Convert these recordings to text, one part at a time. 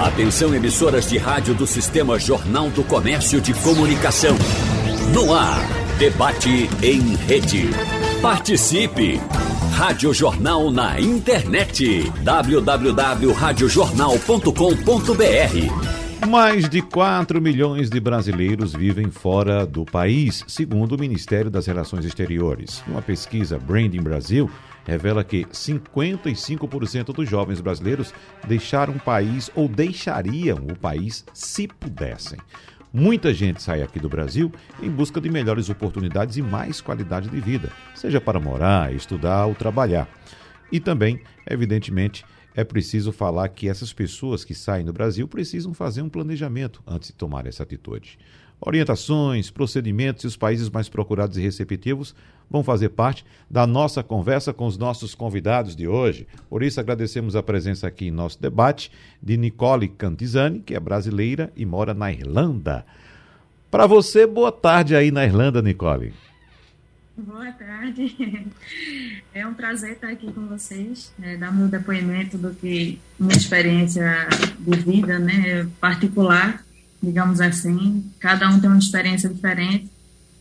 Atenção emissoras de rádio do Sistema Jornal do Comércio de Comunicação. No ar, debate em rede. Participe! Rádio Jornal na internet. www.radiojornal.com.br Mais de 4 milhões de brasileiros vivem fora do país, segundo o Ministério das Relações Exteriores. Uma pesquisa Branding Brasil revela que 55% dos jovens brasileiros deixaram o país ou deixariam o país se pudessem. Muita gente sai aqui do Brasil em busca de melhores oportunidades e mais qualidade de vida, seja para morar, estudar ou trabalhar. E também, evidentemente, é preciso falar que essas pessoas que saem do Brasil precisam fazer um planejamento antes de tomar essa atitude. Orientações, procedimentos e os países mais procurados e receptivos vão fazer parte da nossa conversa com os nossos convidados de hoje. Por isso, agradecemos a presença aqui em nosso debate de Nicole Cantizani, que é brasileira e mora na Irlanda. Para você, boa tarde aí na Irlanda, Nicole. Boa tarde. É um prazer estar aqui com vocês, é, dar meu depoimento do que minha experiência de vida, né, particular digamos assim. Cada um tem uma experiência diferente.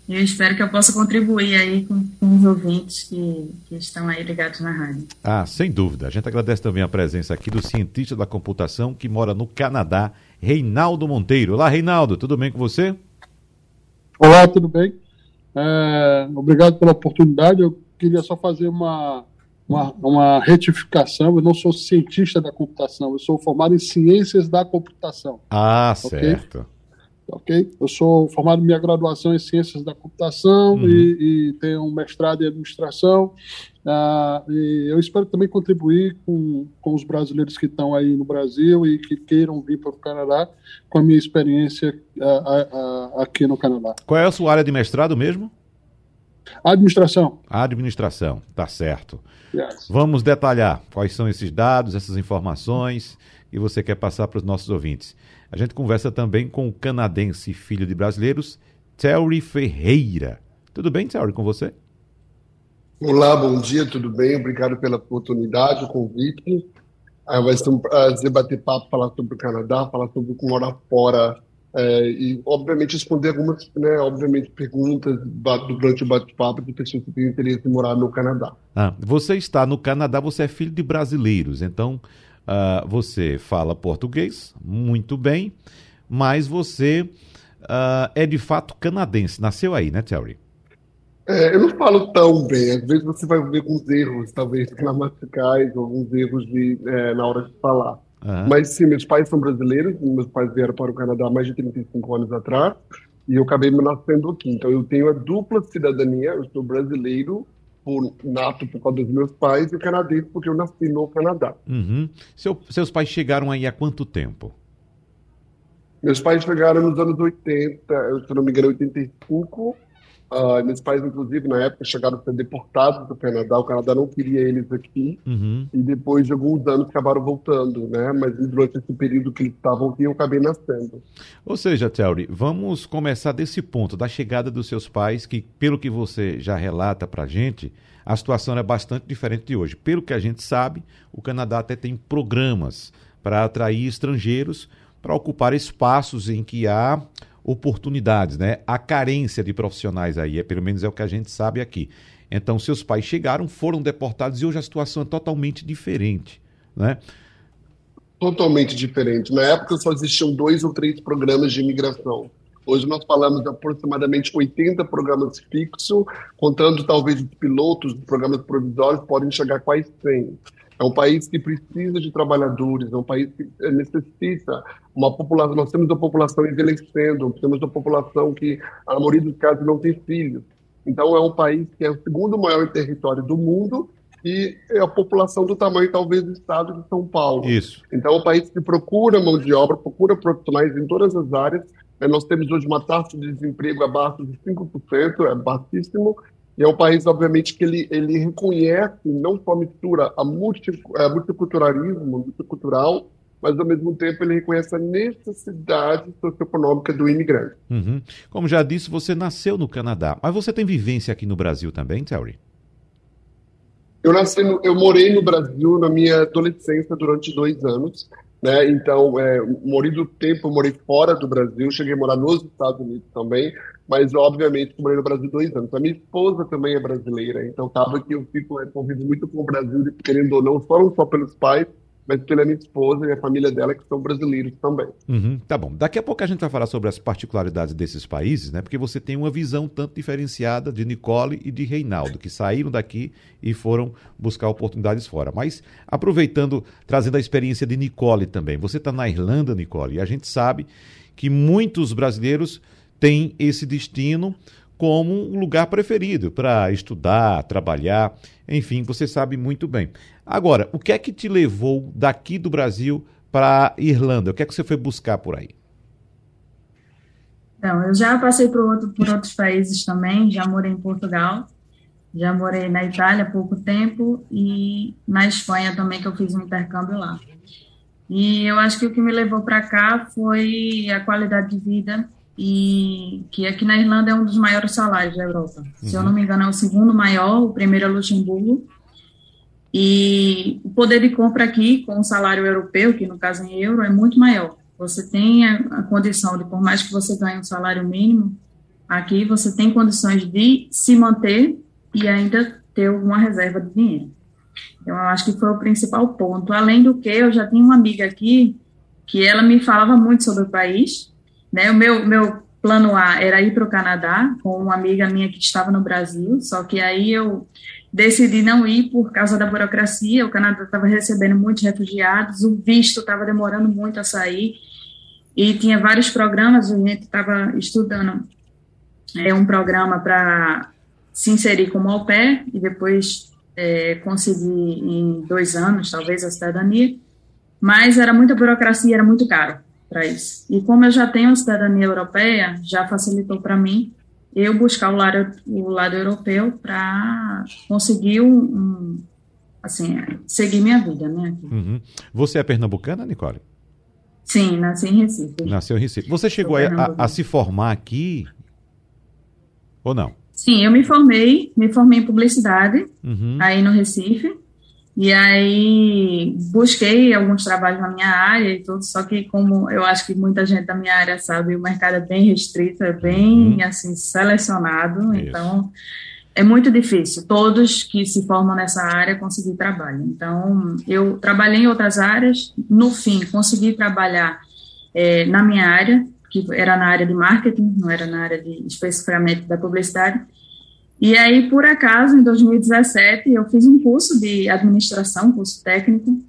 E eu espero que eu possa contribuir aí com, com os ouvintes que, que estão aí ligados na rádio. Ah, sem dúvida. A gente agradece também a presença aqui do cientista da computação que mora no Canadá, Reinaldo Monteiro. Olá, Reinaldo, tudo bem com você? Olá, tudo bem? É, obrigado pela oportunidade. Eu queria só fazer uma, uma, uma, retificação. Eu não sou cientista da computação, eu sou formado em ciências da computação. Ah, okay? certo. Ok? Eu sou formado em minha graduação em ciências da computação uhum. e, e, tenho um mestrado em administração. Uh, e eu espero também contribuir com, com os brasileiros que estão aí no Brasil e que queiram vir para o Canadá com a minha experiência uh, uh, aqui no Canadá. Qual é a sua área de mestrado mesmo? Administração. Administração, tá certo. Yes. Vamos detalhar quais são esses dados, essas informações que você quer passar para os nossos ouvintes. A gente conversa também com o canadense filho de brasileiros, Terry Ferreira. Tudo bem, Terry, com você? Olá, bom dia, tudo bem? Obrigado pela oportunidade, o convite. Ah, vai ser um prazer bater papo, falar sobre o Canadá, falar sobre como morar fora é, e, obviamente, responder algumas, né, obviamente, perguntas durante o bate-papo de pessoas que têm interesse em morar no Canadá. Ah, você está no Canadá, você é filho de brasileiros, então uh, você fala português muito bem, mas você uh, é de fato canadense, nasceu aí, né, Terry? É, eu não falo tão bem, às vezes você vai ver alguns erros, talvez gramaticais, alguns erros de, é, na hora de falar. Uhum. Mas sim, meus pais são brasileiros, meus pais vieram para o Canadá há mais de 35 anos atrás, e eu acabei me nascendo aqui. Então eu tenho a dupla cidadania, eu sou brasileiro por nato por causa dos meus pais e canadense porque eu nasci no Canadá. Uhum. Seu, seus pais chegaram aí há quanto tempo? Meus pais chegaram nos anos 80, eu, se não me engano, 85, Uh, meus pais, inclusive, na época, chegaram a ser deportados do Canadá. O Canadá não queria eles aqui. Uhum. E depois de alguns anos acabaram voltando, né? Mas durante esse período que eles estavam aqui, eu acabei nascendo. Ou seja, Terry, vamos começar desse ponto, da chegada dos seus pais, que, pelo que você já relata pra gente, a situação é bastante diferente de hoje. Pelo que a gente sabe, o Canadá até tem programas para atrair estrangeiros para ocupar espaços em que há oportunidades, né? A carência de profissionais aí, é, pelo menos é o que a gente sabe aqui. Então, seus pais chegaram, foram deportados e hoje a situação é totalmente diferente, né? Totalmente diferente. Na época só existiam dois ou três programas de imigração. Hoje nós falamos de aproximadamente 80 programas fixos, contando talvez os pilotos dos programas provisórios, podem chegar quase 100. É um país que precisa de trabalhadores, é um país que necessita uma população. Nós temos uma população envelhecendo, temos uma população que, a maioria dos casos, não tem filhos. Então, é um país que é o segundo maior território do mundo e é a população do tamanho, talvez, do estado de São Paulo. Isso. Então, é um país que procura mão de obra, procura profissionais em todas as áreas. É, nós temos hoje uma taxa de desemprego abaixo de 5%, é baixíssimo, e é um país, obviamente, que ele, ele reconhece, não só mistura a, multi, a multiculturalismo, multicultural, mas ao mesmo tempo ele reconhece a necessidade socioeconômica do imigrante. Uhum. Como já disse, você nasceu no Canadá, mas você tem vivência aqui no Brasil também, Terry? Eu nasci, no, eu morei no Brasil na minha adolescência durante dois anos. né? Então, é, morei do tempo, morei fora do Brasil, cheguei a morar nos Estados Unidos também, mas obviamente morei no Brasil dois anos. A minha esposa também é brasileira, então acaba que eu fico é, convivo muito com o Brasil, querendo ou não, não só pelos pais, mas pela minha esposa e a família dela, que são brasileiros também. Uhum, tá bom. Daqui a pouco a gente vai falar sobre as particularidades desses países, né? Porque você tem uma visão tanto diferenciada de Nicole e de Reinaldo, que saíram daqui e foram buscar oportunidades fora. Mas, aproveitando, trazendo a experiência de Nicole também. Você está na Irlanda, Nicole, e a gente sabe que muitos brasileiros têm esse destino como um lugar preferido para estudar, trabalhar, enfim, você sabe muito bem. Agora, o que é que te levou daqui do Brasil para a Irlanda? O que é que você foi buscar por aí? Então, eu já passei por, outro, por outros países também, já morei em Portugal, já morei na Itália há pouco tempo e na Espanha também, que eu fiz um intercâmbio lá. E eu acho que o que me levou para cá foi a qualidade de vida e que aqui na Irlanda é um dos maiores salários da Europa. Uhum. Se eu não me engano, é o segundo maior, o primeiro é Luxemburgo. E o poder de compra aqui, com o salário europeu, que no caso em euro, é muito maior. Você tem a, a condição de, por mais que você ganhe um salário mínimo, aqui você tem condições de se manter e ainda ter alguma reserva de dinheiro. Então, eu acho que foi o principal ponto. Além do que, eu já tinha uma amiga aqui que ela me falava muito sobre o país, né? O meu, meu plano A era ir para o Canadá com uma amiga minha que estava no Brasil, só que aí eu decidi não ir por causa da burocracia. O Canadá estava recebendo muitos refugiados, o visto estava demorando muito a sair e tinha vários programas. A gente estava estudando é, um programa para se inserir como au pair e depois é, conseguir em dois anos, talvez, a cidadania. Mas era muita burocracia, era muito caro para isso. E como eu já tenho cidadania europeia, já facilitou para mim eu buscar o lado, o lado europeu para conseguir um, um, assim, seguir minha vida, né? Uhum. Você é pernambucana, Nicole? Sim, nasci em Recife. Nasceu em Recife. Você chegou a, a, a, se formar aqui ou não? Sim, eu me formei, me formei em publicidade uhum. aí no Recife. E aí busquei alguns trabalhos na minha área e tudo, só que como eu acho que muita gente da minha área sabe, o mercado é bem restrito, é bem uhum. assim selecionado, Isso. então é muito difícil todos que se formam nessa área conseguir trabalho. Então eu trabalhei em outras áreas, no fim consegui trabalhar é, na minha área, que era na área de marketing, não era na área de especificamente da publicidade. E aí, por acaso, em 2017, eu fiz um curso de administração, curso técnico,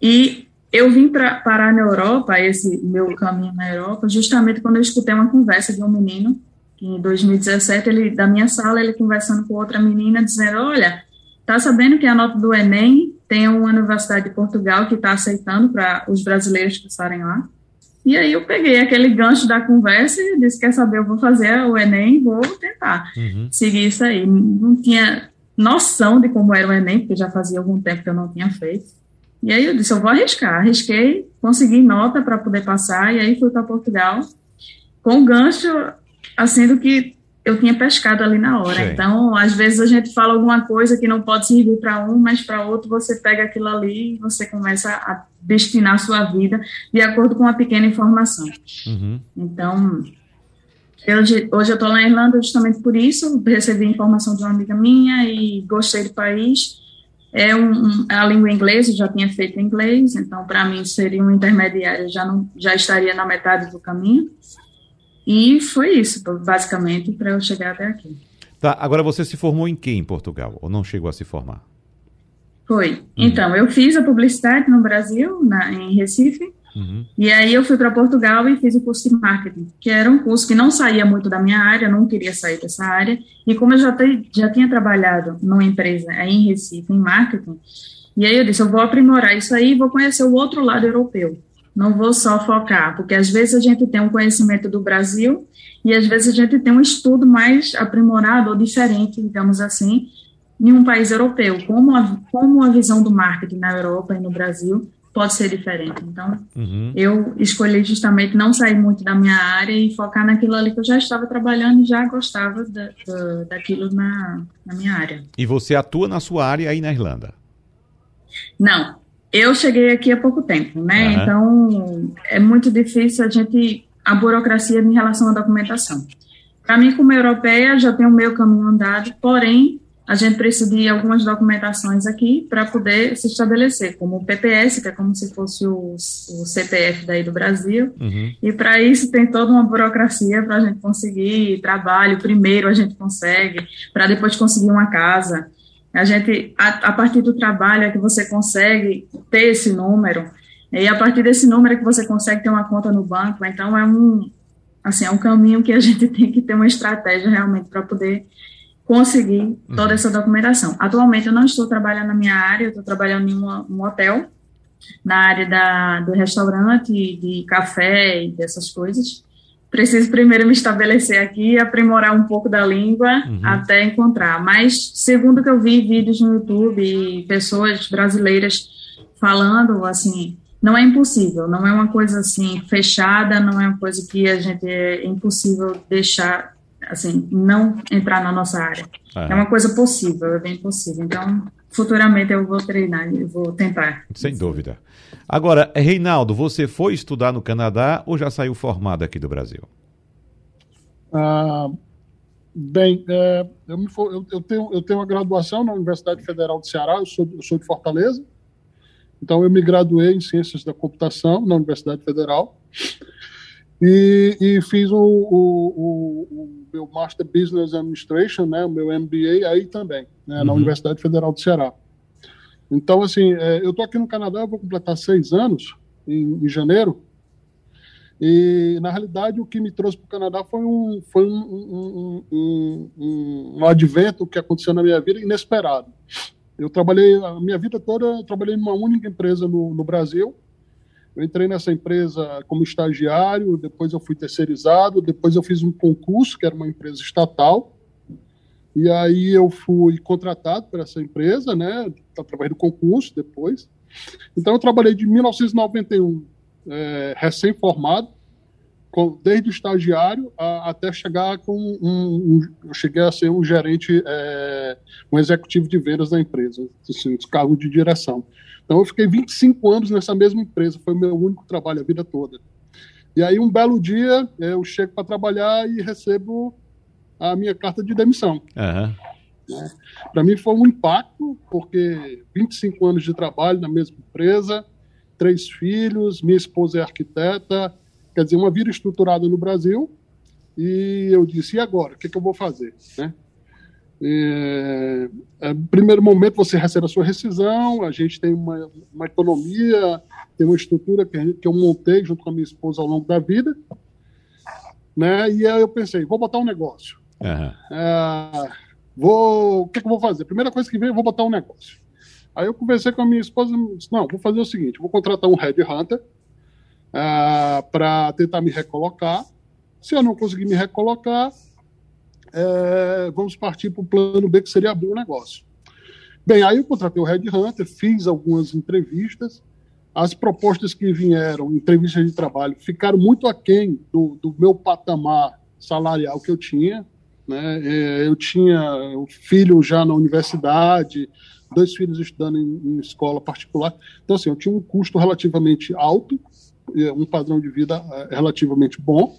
e eu vim para parar na Europa, esse meu caminho na Europa, justamente quando eu escutei uma conversa de um menino, que em 2017, ele, da minha sala, ele conversando com outra menina, dizendo, olha, tá sabendo que a nota do Enem tem uma universidade de Portugal que está aceitando para os brasileiros passarem lá? E aí eu peguei aquele gancho da conversa e disse, quer saber, eu vou fazer o Enem, vou tentar uhum. seguir isso aí. Não tinha noção de como era o Enem, porque já fazia algum tempo que eu não tinha feito. E aí eu disse, eu vou arriscar. Arrisquei, consegui nota para poder passar, e aí fui para Portugal com gancho, assim, do que eu tinha pescado ali na hora. Sim. Então, às vezes a gente fala alguma coisa que não pode servir para um, mas para outro você pega aquilo ali e você começa a destinar a sua vida de acordo com uma pequena informação. Uhum. Então, hoje, hoje eu estou lá na Irlanda justamente por isso, recebi informação de uma amiga minha e gostei do país. É um, um, a língua inglesa, já tinha feito inglês, então para mim seria um intermediário, já não já estaria na metade do caminho. E foi isso, basicamente, para eu chegar até aqui. Tá, agora você se formou em que em Portugal? Ou não chegou a se formar? Foi. Uhum. Então, eu fiz a publicidade no Brasil, na, em Recife, uhum. e aí eu fui para Portugal e fiz o curso de marketing, que era um curso que não saía muito da minha área, não queria sair dessa área, e como eu já, te, já tinha trabalhado numa empresa aí em Recife, em marketing, e aí eu disse, eu vou aprimorar isso aí e vou conhecer o outro lado europeu não vou só focar, porque às vezes a gente tem um conhecimento do Brasil e às vezes a gente tem um estudo mais aprimorado ou diferente, digamos assim, em um país europeu. Como a, como a visão do marketing na Europa e no Brasil pode ser diferente. Então, uhum. eu escolhi justamente não sair muito da minha área e focar naquilo ali que eu já estava trabalhando e já gostava da, da, daquilo na, na minha área. E você atua na sua área aí na Irlanda? Não, eu cheguei aqui há pouco tempo, né? Uhum. Então, é muito difícil a gente a burocracia em relação à documentação. Para mim, como europeia, já tenho o meu caminho andado, porém, a gente precisa de algumas documentações aqui para poder se estabelecer, como o PPS, que é como se fosse o, o CPF daí do Brasil, uhum. e para isso tem toda uma burocracia para a gente conseguir trabalho, primeiro a gente consegue, para depois conseguir uma casa. A gente, a, a, partir do trabalho é que você consegue ter esse número, e a partir desse número é que você consegue ter uma conta no banco, então é um, assim, é um caminho que a gente tem que ter uma estratégia realmente para poder conseguir toda uhum. essa documentação. Atualmente eu não estou trabalhando na minha área, eu estou trabalhando em uma, um hotel, na área da, do restaurante, de café e dessas coisas. Preciso primeiro me estabelecer aqui, aprimorar um pouco da língua uhum. até encontrar. Mas, segundo que eu vi vídeos no YouTube e pessoas brasileiras falando, assim, não é impossível, não é uma coisa assim fechada, não é uma coisa que a gente é impossível deixar assim, não entrar na nossa área. É uma coisa possível, é bem possível. Então, futuramente eu vou treinar, eu vou tentar. Sem dúvida. Agora, Reinaldo, você foi estudar no Canadá ou já saiu formado aqui do Brasil? Ah, bem, é, eu, me, eu, eu, tenho, eu tenho uma graduação na Universidade Federal de Ceará, eu sou, eu sou de Fortaleza, então eu me graduei em Ciências da Computação na Universidade Federal. E, e fiz o, o, o, meu Master Business Administration, né, o meu MBA aí também, né, na uhum. Universidade Federal do Ceará. Então, assim, é, eu estou aqui no Canadá, eu vou completar seis anos em, em, janeiro, e, na realidade, o que me trouxe para o Canadá foi, um, foi um, um, um, um, advento que aconteceu na minha vida inesperado. Eu trabalhei, a minha vida toda, trabalhei numa única empresa no, no Brasil, eu entrei nessa empresa como estagiário, depois eu fui terceirizado, depois eu fiz um concurso, que era uma empresa estatal, e aí eu fui contratado por essa empresa, né, através do concurso depois. Então eu trabalhei de 1991, é, recém-formado, desde o estagiário a, até chegar com um, um, eu cheguei a ser um gerente, é, um executivo de vendas da empresa, assim, cargo de direção. Então eu fiquei 25 anos nessa mesma empresa, foi o meu único trabalho a vida toda. E aí um belo dia eu chego para trabalhar e recebo a minha carta de demissão. Uhum. Né? Para mim foi um impacto, porque 25 anos de trabalho na mesma empresa, três filhos, minha esposa é arquiteta, quer dizer, uma vida estruturada no Brasil, e eu disse, e agora? O que, que eu vou fazer? Né? É, é, primeiro momento você recebe a sua rescisão, a gente tem uma, uma economia, tem uma estrutura que, que eu montei junto com a minha esposa ao longo da vida, né? E aí eu pensei, vou botar um negócio. Uhum. É, vou, o que, que eu vou fazer? Primeira coisa que veio, vou botar um negócio. Aí eu conversei com a minha esposa disse, não, vou fazer o seguinte, vou contratar um headhunter uh, para tentar me recolocar. Se eu não conseguir me recolocar, é, vamos partir para o plano B, que seria abrir um negócio. Bem, aí eu contratei o Red Hunter, fiz algumas entrevistas. As propostas que vieram, entrevistas de trabalho, ficaram muito aquém do, do meu patamar salarial que eu tinha. Né? É, eu tinha um filho já na universidade, dois filhos estudando em, em, escola particular. Então, assim, eu tinha um custo relativamente alto, um padrão de vida é, relativamente bom.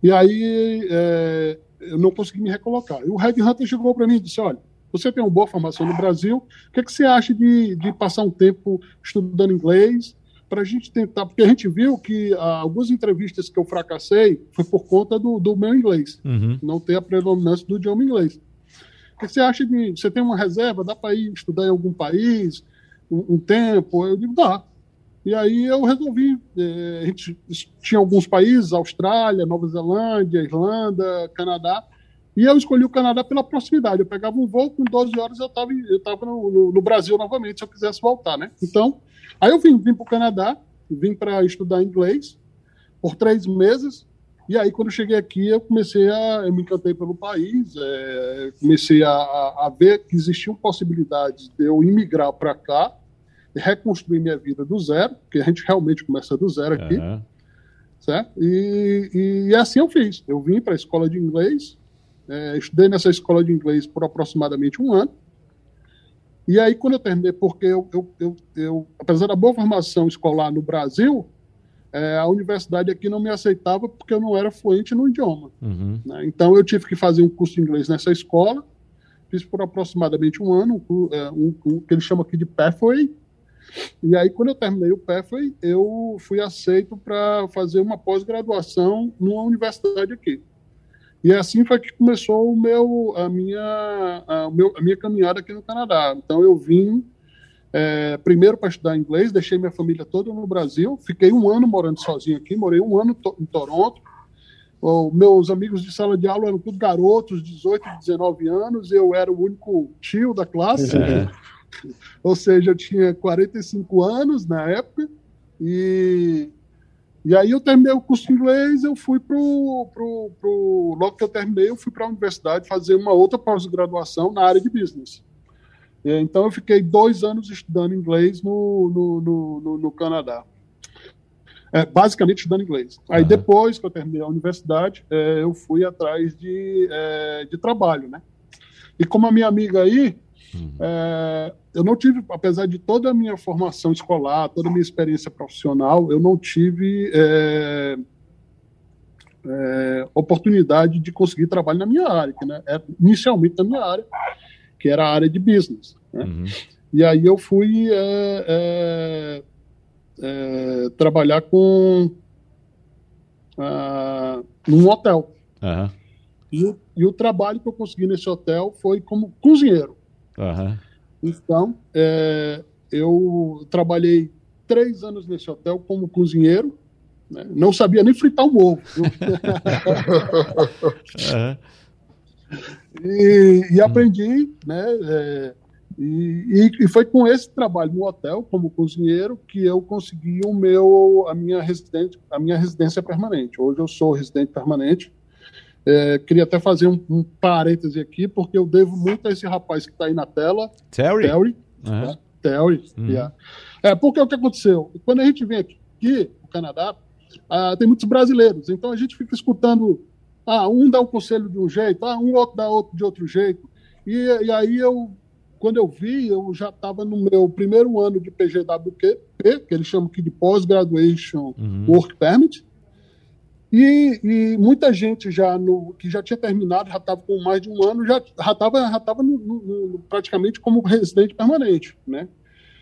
E aí, é, eu não consegui me recolocar. E o Red Hunter chegou para mim e disse: Olha, você tem uma boa formação no Brasil, o que, é que você acha de, de passar um tempo estudando inglês? Para a gente tentar, porque a gente viu que ah, algumas entrevistas que eu fracassei foi por conta do, do meu inglês, uhum. não ter a predominância do idioma inglês. O que, é você acha de. Você tem uma reserva, dá para ir estudar em algum país um, um tempo? Eu digo: dá. E aí eu resolvi, eh, a gente tinha alguns países, Austrália, Nova Zelândia, Irlanda, Canadá, e eu escolhi o Canadá pela proximidade. Eu pegava um voo, com 12 horas eu estava eu tava no, no, no, Brasil novamente, se eu quisesse voltar, né? Então, aí eu vim, vim para o Canadá, vim para estudar inglês por três meses, e aí quando eu cheguei aqui eu comecei a, eu me encantei pelo país, é, comecei a, a ver que existiam possibilidades de eu imigrar para cá, reconstruir minha vida do zero, porque a gente realmente começa do zero aqui, uhum. certo? E, e, assim eu fiz. Eu vim para a escola de inglês, é, estudei nessa escola de inglês por aproximadamente um ano, E aí, quando eu terminei, porque eu, eu, eu, eu apesar da boa formação escolar no Brasil, é, a universidade aqui não me aceitava porque eu não era fluente no idioma. Uhum. Né? Então, eu tive que fazer um curso de inglês nessa escola, fiz por aproximadamente um ano, um, é, um, um que eles chamam aqui de Pathway. E aí, quando eu terminei o Pathway, eu fui aceito para fazer uma pós-graduação numa universidade aqui. E assim foi que começou o meu, a, minha, a, meu, a minha caminhada aqui no Canadá. Então eu vim é, primeiro para estudar inglês, deixei minha família toda no Brasil, fiquei um ano morando sozinho aqui, morei um ano to em Toronto. Meus amigos de sala de aula eram tudo garotos, 18, 19 anos, eu era o único tio da classe, é. Ou seja, eu tinha 45 anos na época, e e aí eu terminei o curso de inglês, eu fui para pro, pro, logo que eu terminei, eu fui para a universidade fazer uma outra pós-graduação na área de business. Então eu fiquei dois anos estudando inglês no, no, no, no, no Canadá. É, basicamente estudando inglês. Aí uhum. depois que eu terminei a universidade, é, eu fui atrás de, é, de trabalho, né? E como a minha amiga aí, Uhum. É, eu não tive, apesar de toda a minha formação escolar, toda a minha experiência profissional, eu não tive é, é, oportunidade de conseguir trabalho na minha área, que né, é inicialmente na minha área, que era a área de business. Né? Uhum. E aí eu fui é, é, trabalhar com uh, num hotel. Uhum. E, e o trabalho que eu consegui nesse hotel foi como cozinheiro. Uhum. Então, é, eu trabalhei três anos nesse hotel como cozinheiro. Né? Não sabia nem fritar um ovo. uhum. e, e, aprendi, né? É, e, e, foi com esse trabalho no hotel como cozinheiro que eu consegui o meu a minha residência a minha residência permanente. Hoje eu sou residente permanente é, queria até fazer um, um parêntese aqui, porque eu devo muito a esse rapaz que está aí na tela. Terry? Terry. Uhum. Né? Terry. Uhum. Yeah. É, porque o que aconteceu? Quando a gente vem aqui, no Canadá, ah, tem muitos brasileiros, então a gente fica escutando, ah, um dá um conselho de um jeito, ah, um outro dá outro de outro jeito. E, e aí eu, quando eu vi, eu já estava no meu primeiro ano de PGWP, que eles chamam aqui de Post-Graduation uhum. Work Permit, e, e, muita gente já no, que já tinha terminado, já estava com mais de um ano, já estava já tava no, no, praticamente como residente permanente. Né?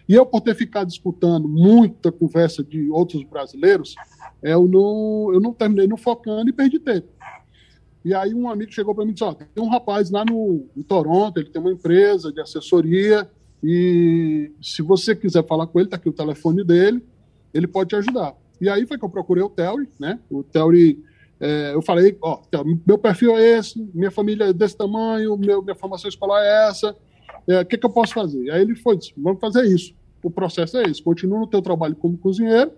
E eu, por ter ficado escutando muita conversa de outros brasileiros, eu não, eu não terminei não focando e perdi tempo. E aí um amigo chegou para mim e disse, tem um rapaz lá no, em Toronto, ele tem uma empresa de assessoria, e se você quiser falar com ele, está aqui o telefone dele, ele pode te ajudar. E aí foi que eu procurei o Theory, né? O Theory, é, eu falei, ó, meu perfil é esse, minha família é desse tamanho, meu, minha formação escolar é essa, é, o é, que, que eu posso fazer? Aí ele foi, disse, vamos fazer isso. O processo é esse, continua no teu trabalho como cozinheiro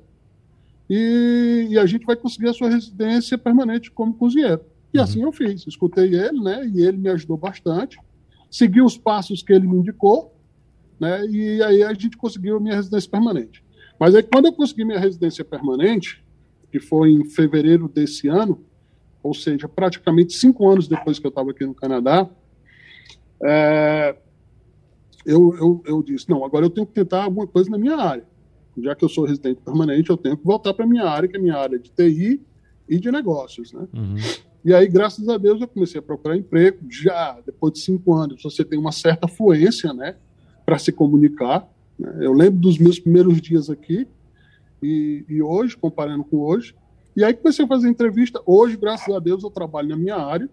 e, e a gente vai conseguir a sua residência permanente como cozinheiro. E uhum. assim eu fiz, escutei ele, né? E ele me ajudou bastante, segui os passos que ele me indicou, né? E aí a gente conseguiu a minha residência permanente. Mas aí, quando eu consegui minha residência permanente, que foi em fevereiro desse ano, ou seja, praticamente cinco anos depois que eu estava aqui no Canadá, é, eu, eu, eu disse: não, agora eu tenho que tentar alguma coisa na minha área. Já que eu sou residente permanente, eu tenho que voltar para a minha área, que é a minha área de TI e de negócios. Né? Uhum. E aí, graças a Deus, eu comecei a procurar emprego. Já depois de cinco anos, você tem uma certa fluência né, para se comunicar. Né? Eu lembro dos meus primeiros dias aqui e, e, hoje, comparando com hoje. E aí comecei a fazer entrevista. Hoje, graças a Deus, eu trabalho na minha área.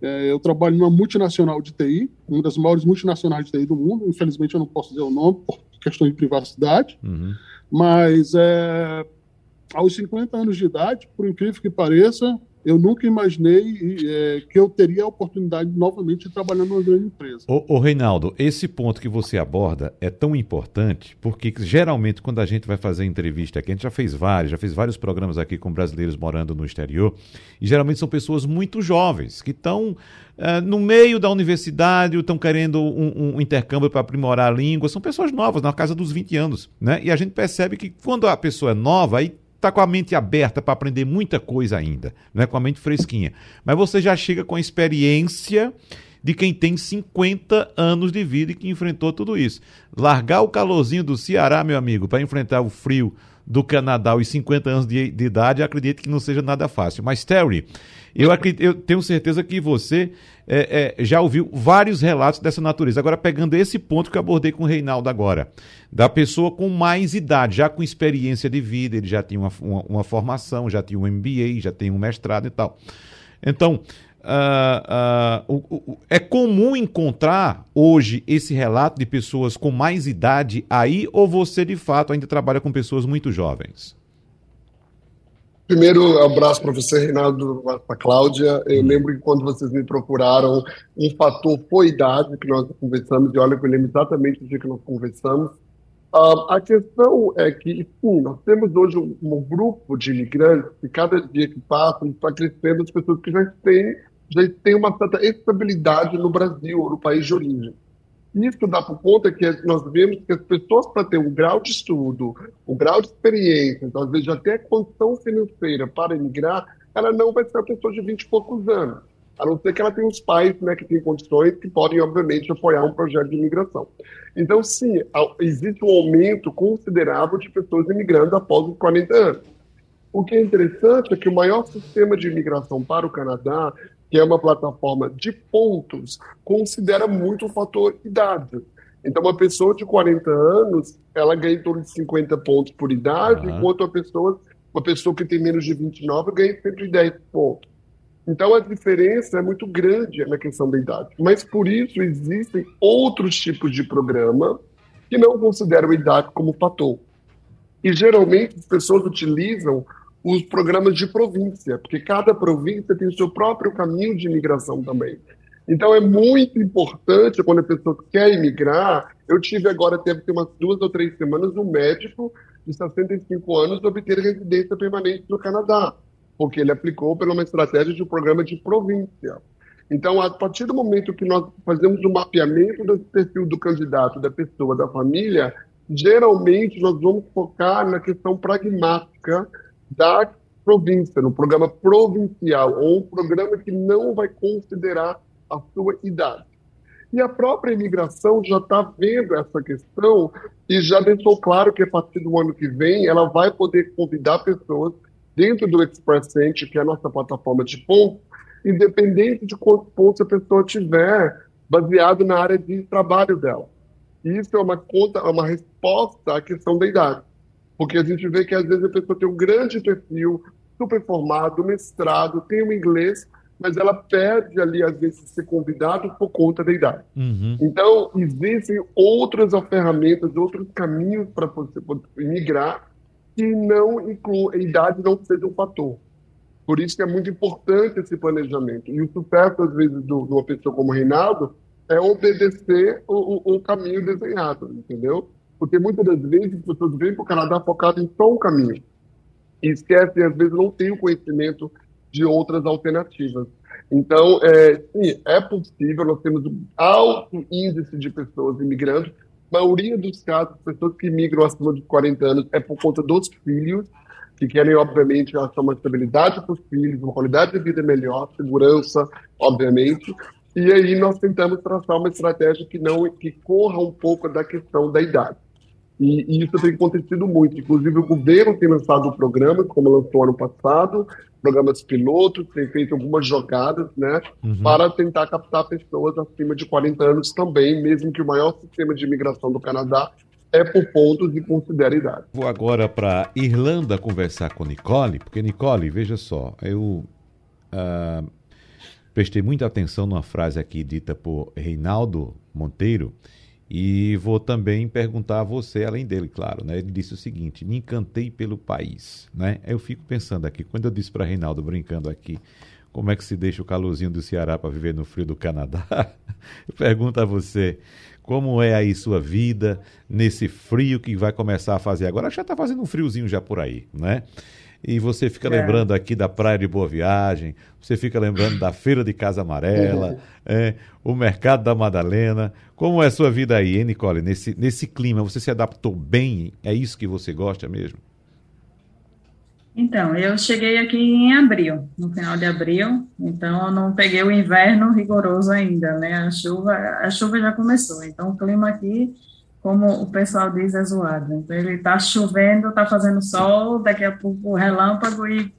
É, eu trabalho numa multinacional de TI, uma das maiores multinacionais de TI do mundo. Infelizmente, eu não posso dizer o nome por questões de privacidade. Uhum. Mas é, aos 50 anos de idade, por incrível que pareça, eu nunca imaginei é, que eu teria a oportunidade novamente de trabalhar numa grande empresa. Ô, ô, Reinaldo, esse ponto que você aborda é tão importante porque geralmente quando a gente vai fazer entrevista aqui, a gente já fez vários, já fez vários programas aqui com brasileiros morando no exterior e geralmente são pessoas muito jovens que estão é, no meio da universidade, estão querendo um, um intercâmbio para aprimorar a língua, são pessoas novas, na casa dos 20 anos, né? E a gente percebe que quando a pessoa é nova, aí está com a mente aberta para aprender muita coisa ainda, né? com a mente fresquinha. Mas você já chega com a experiência de quem tem 50 anos de vida e que enfrentou tudo isso. Largar o calorzinho do Ceará, meu amigo, para enfrentar o frio do Canadá aos 50 anos de, de idade, acredito que não seja nada fácil. Mas, Terry, eu, acredito, eu tenho certeza que você é, é, já ouviu vários relatos dessa natureza. Agora, pegando esse ponto que eu abordei com o Reinaldo agora, da pessoa com mais idade, já com experiência de vida, ele já tinha uma, uma, uma formação, já tinha um MBA, já tem um mestrado e tal. Então, Uh, uh, é comum encontrar hoje esse relato de pessoas com mais idade aí ou você de fato ainda trabalha com pessoas muito jovens? Primeiro, abraço para você, Reinaldo, para Cláudia. Eu lembro que quando vocês me procuraram, um fator foi idade, que nós conversamos, e olha que eu lembro exatamente do dia que nós conversamos. Uh, a questão é que, sim, nós temos hoje um, um, grupo de imigrantes que cada dia que passa está crescendo as pessoas que já têm, já têm uma certa estabilidade no Brasil, no país de origem. Isso dá por conta que nós vemos que as pessoas, para ter um grau de estudo, um grau de experiência, às vezes até condição financeira para emigrar, ela não vai ser uma pessoa de 20 e poucos anos. A não ser que ela tenha os pais né, que têm condições que podem, obviamente, apoiar um projeto de imigração. Então, sim, existe um aumento considerável de pessoas imigrando após os 40 anos. O que é interessante é que o maior sistema de imigração para o Canadá que é uma plataforma de pontos, considera muito o fator idade. Então, uma pessoa de 40 anos, ela ganha em torno de 50 pontos por idade, uhum. enquanto uma pessoa, uma pessoa que tem menos de 29 ganha 110 pontos. Então, a diferença é muito grande na questão da idade. Mas, por isso, existem outros tipos de programa que não consideram a idade como fator. E, geralmente, as pessoas utilizam os programas de província, porque cada província tem o seu próprio caminho de imigração também. Então é muito importante quando a pessoa quer imigrar. Eu tive agora, teve umas duas ou três semanas, um médico de 65 anos obter residência permanente no Canadá, porque ele aplicou pela uma estratégia de um programa de província. Então, a partir do momento que nós fazemos o um mapeamento do perfil do candidato, da pessoa, da família, geralmente nós vamos focar na questão pragmática da província, no programa provincial, ou um programa que não vai considerar a sua idade. E a própria imigração já está vendo essa questão e já deixou claro que a partir do ano que vem ela vai poder convidar pessoas dentro do Express Entry, que é a nossa plataforma de pontos, independente de quantos pontos a pessoa tiver, baseado na área de trabalho dela. Isso é uma conta, é uma resposta à questão da idade. Porque a gente vê que às vezes a pessoa tem um grande perfil, super formado, mestrado, tem um inglês, mas ela perde ali, às vezes, ser convidado por conta da idade. Uhum. Então, existem outras ferramentas, outros caminhos para você migrar que não incluam, a idade não seja um fator. Por isso que é muito importante esse planejamento. E o sucesso, às vezes, de uma pessoa como o Reinaldo é obedecer o, o, o caminho desenhado, entendeu? Porque muitas das vezes as pessoas vêm para o Canadá focadas em só um caminho. E esquecem, às vezes, não tem o conhecimento de outras alternativas. Então, é, sim, é possível, nós temos um alto índice de pessoas imigrantes. A maioria dos casos, pessoas que migram acima de 40 anos é por conta dos filhos, que querem, obviamente, uma estabilidade para os filhos, uma qualidade de vida melhor, segurança, obviamente. E aí nós tentamos traçar uma estratégia que não que corra um pouco da questão da idade. E, e, isso tem acontecido muito. Inclusive, o governo tem lançado um programa, como lançou ano passado, programas pilotos, tem feito algumas jogadas, né, uhum. para tentar captar pessoas acima de 40 anos também, mesmo que o maior sistema de imigração do Canadá é por pontos e considera idade. Vou agora para Irlanda conversar com Nicole, porque, Nicole, veja só, eu uh, prestei muita atenção numa frase aqui dita por Reinaldo Monteiro, e vou também perguntar a você, além dele, claro, né? Ele disse o seguinte: me encantei pelo país, né? Eu fico pensando aqui, quando eu disse para Reinaldo brincando aqui, como é que se deixa o calorzinho do Ceará para viver no frio do Canadá? eu pergunto a você, como é aí sua vida nesse frio que vai começar a fazer agora? Já está fazendo um friozinho já por aí, né? E você fica é. lembrando aqui da Praia de Boa Viagem, você fica lembrando da Feira de Casa Amarela, é, o Mercado da Madalena. Como é a sua vida aí, hein, Nicole, nesse, nesse clima? Você se adaptou bem? É isso que você gosta mesmo? Então, eu cheguei aqui em abril, no final de abril, então eu não peguei o inverno rigoroso ainda, né? A chuva, a chuva já começou, então o clima aqui, como o pessoal diz, é zoado. Então ele tá chovendo, tá fazendo sol, daqui a pouco relâmpago e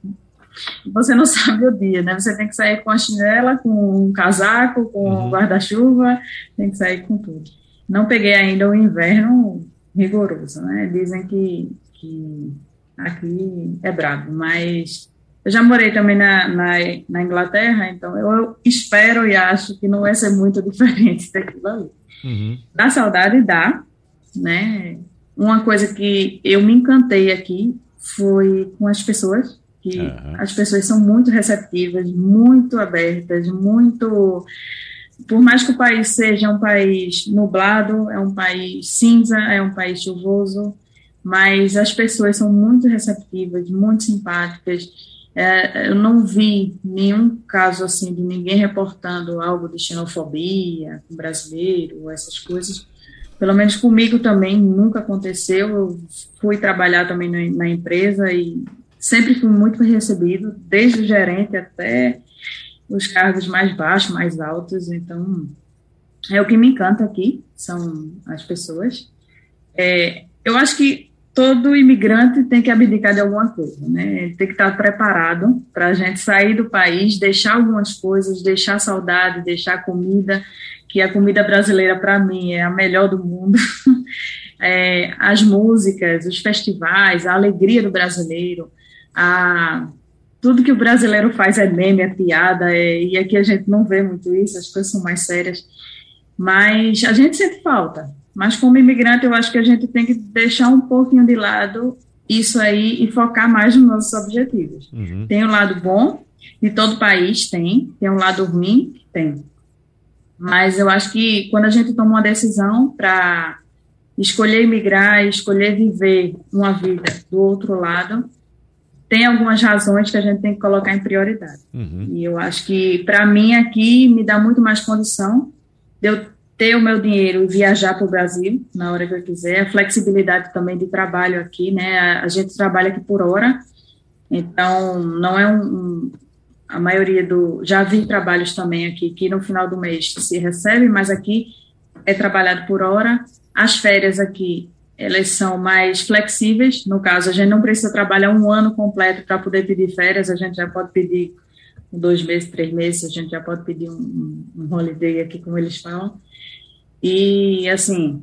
você não sabe o dia, né? Você tem que sair com a chinela, com um casaco, com uhum. guarda-chuva, tem que sair com tudo. Não peguei ainda o inverno rigoroso, né? Dizem que, que aqui é brabo, mas eu já morei também na, na, na, Inglaterra, então eu espero e acho que não vai ser muito diferente daquilo ali. Uhum. Dá saudade, dá, né? Uma coisa que eu me encantei aqui foi com as pessoas, que uhum. as pessoas são muito receptivas, muito abertas, muito por mais que o país seja um país nublado, é um país cinza, é um país chuvoso, mas as pessoas são muito receptivas, muito simpáticas. É, eu não vi nenhum caso assim de ninguém reportando algo de xenofobia com brasileiro, essas coisas. Pelo menos comigo também nunca aconteceu. Eu fui trabalhar também na, na empresa e sempre fui muito bem recebido, desde o gerente até os cargos mais baixos, mais altos. Então, é o que me encanta aqui, são as pessoas. É, eu acho que todo imigrante tem que abdicar de alguma coisa, né? Ele tem que estar preparado para a gente sair do país, deixar algumas coisas, deixar saudade, deixar comida, que a comida brasileira para mim é a melhor do mundo. É, as músicas, os festivais, a alegria do brasileiro, a tudo que o brasileiro faz é meme, é piada, é, e aqui a gente não vê muito isso, as coisas são mais sérias. Mas a gente sente falta. Mas como imigrante, eu acho que a gente tem que deixar um pouquinho de lado isso aí e focar mais nos nossos objetivos. Uhum. Tem um lado bom, de todo país tem, tem um lado ruim, tem. Mas eu acho que quando a gente toma uma decisão para escolher imigrar, escolher viver uma vida do outro lado, tem algumas razões que a gente tem que colocar em prioridade. Uhum. E eu acho que, para mim, aqui me dá muito mais condição de eu ter o meu dinheiro e viajar para o Brasil na hora que eu quiser, a flexibilidade também de trabalho aqui, né? A, gente trabalha aqui por hora, então não é um, um, a maioria do já vi trabalhos também aqui que no final do mês se recebe, mas aqui é trabalhado por hora. As férias aqui elas são mais flexíveis. No caso, a gente não precisa trabalhar um ano completo para poder pedir férias, a gente já pode pedir dois meses, três meses, a gente já pode pedir um, um holiday aqui, como eles falam. E, assim,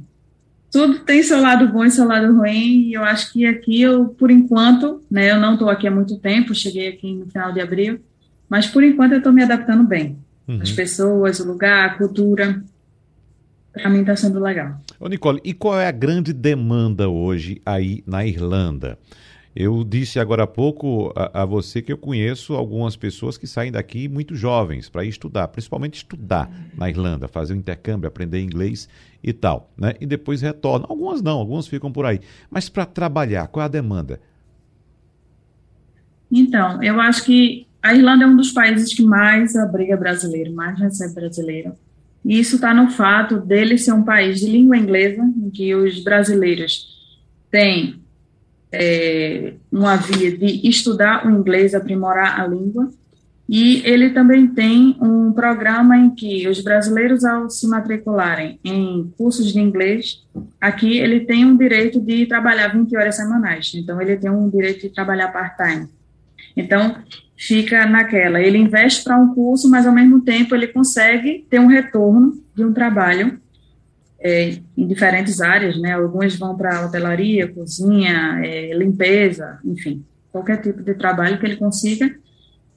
tudo tem seu lado bom e seu lado ruim, e eu acho que aqui eu, por enquanto, né, eu não estou aqui há muito tempo, cheguei aqui no final de abril, mas por enquanto eu estou me adaptando bem. Uhum. As pessoas, o lugar, a cultura, para mim está sendo legal. Ô Nicole, e qual é a grande demanda hoje aí na Irlanda? Eu disse agora há pouco a, a, você que eu conheço algumas pessoas que saem daqui muito jovens para estudar, principalmente estudar na Irlanda, fazer um intercâmbio, aprender inglês e tal, né? E depois retornam. Algumas não, algumas ficam por aí. Mas para trabalhar, qual é a demanda? Então, eu acho que a Irlanda é um dos países que mais abriga brasileiro, mais recebe brasileiro. E isso está no fato dele ser um país de língua inglesa, em que os brasileiros têm é, uma via de estudar o inglês, aprimorar a língua, e ele também tem um programa em que os brasileiros, ao se matricularem em cursos de inglês, aqui ele tem um direito de trabalhar 20 horas semanais, então ele tem um direito de trabalhar part-time. Então, fica naquela, ele investe para um curso, mas ao mesmo tempo ele consegue ter um retorno de um trabalho é, em diferentes áreas, né? Alguns vão para hotelaria, cozinha, é, limpeza, enfim, qualquer tipo de trabalho que ele consiga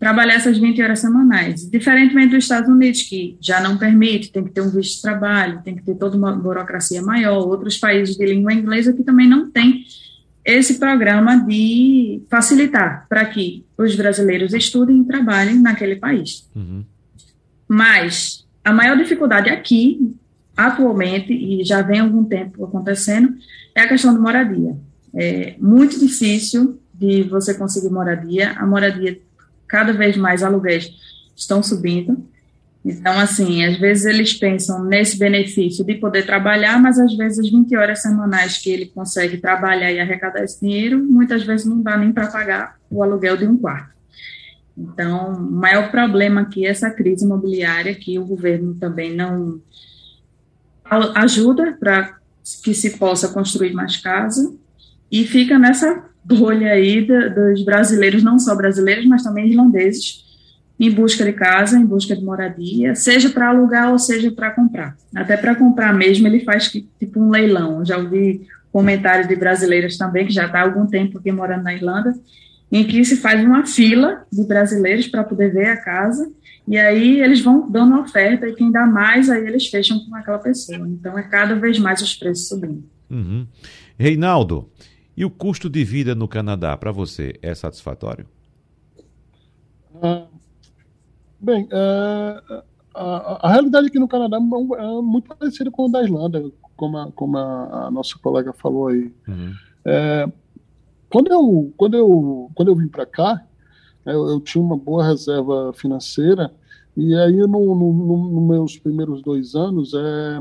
trabalhar essas 20 horas semanais. Diferentemente dos Estados Unidos, que já não permite, tem que ter um visto de trabalho, tem que ter toda uma burocracia maior. Outros países de língua inglesa que também não têm esse programa de facilitar para que os brasileiros estudem e trabalhem naquele país. Uhum. Mas a maior dificuldade aqui atualmente, e já vem algum tempo acontecendo, é a questão de moradia. É muito difícil de você conseguir moradia, a moradia, cada vez mais aluguéis estão subindo, Então, assim, às vezes eles pensam nesse benefício de poder trabalhar, mas às vezes as 20 horas semanais que ele consegue trabalhar e arrecadar esse dinheiro, muitas vezes não dá nem para pagar o aluguel de um quarto. Então, o maior problema aqui é essa crise imobiliária, que o governo também não ajuda para que se possa construir mais casa, e fica nessa bolha aí dos brasileiros, não só brasileiros, mas também irlandeses, em busca de casa, em busca de moradia, seja para alugar ou seja para comprar. Até para comprar mesmo, ele faz tipo um leilão. Já ouvi comentários de brasileiras também, que já está há algum tempo aqui morando na Irlanda, em que se faz uma fila de brasileiros para poder ver a casa, e aí eles vão dando oferta, e quem dá mais, aí eles fecham com aquela pessoa. Então é cada vez mais os preços subindo. Uhum. Reinaldo, e o custo de vida no Canadá, para você, é satisfatório? Ah, bem, é, a, a, realidade aqui no Canadá é, é muito parecida com a da Irlanda, como a, como a, a nossa colega falou aí. Uhum. É, quando, eu, quando, eu, quando eu vim para cá, eu, eu, tinha uma boa reserva financeira, e aí nos no, no, no meus primeiros dois anos, é,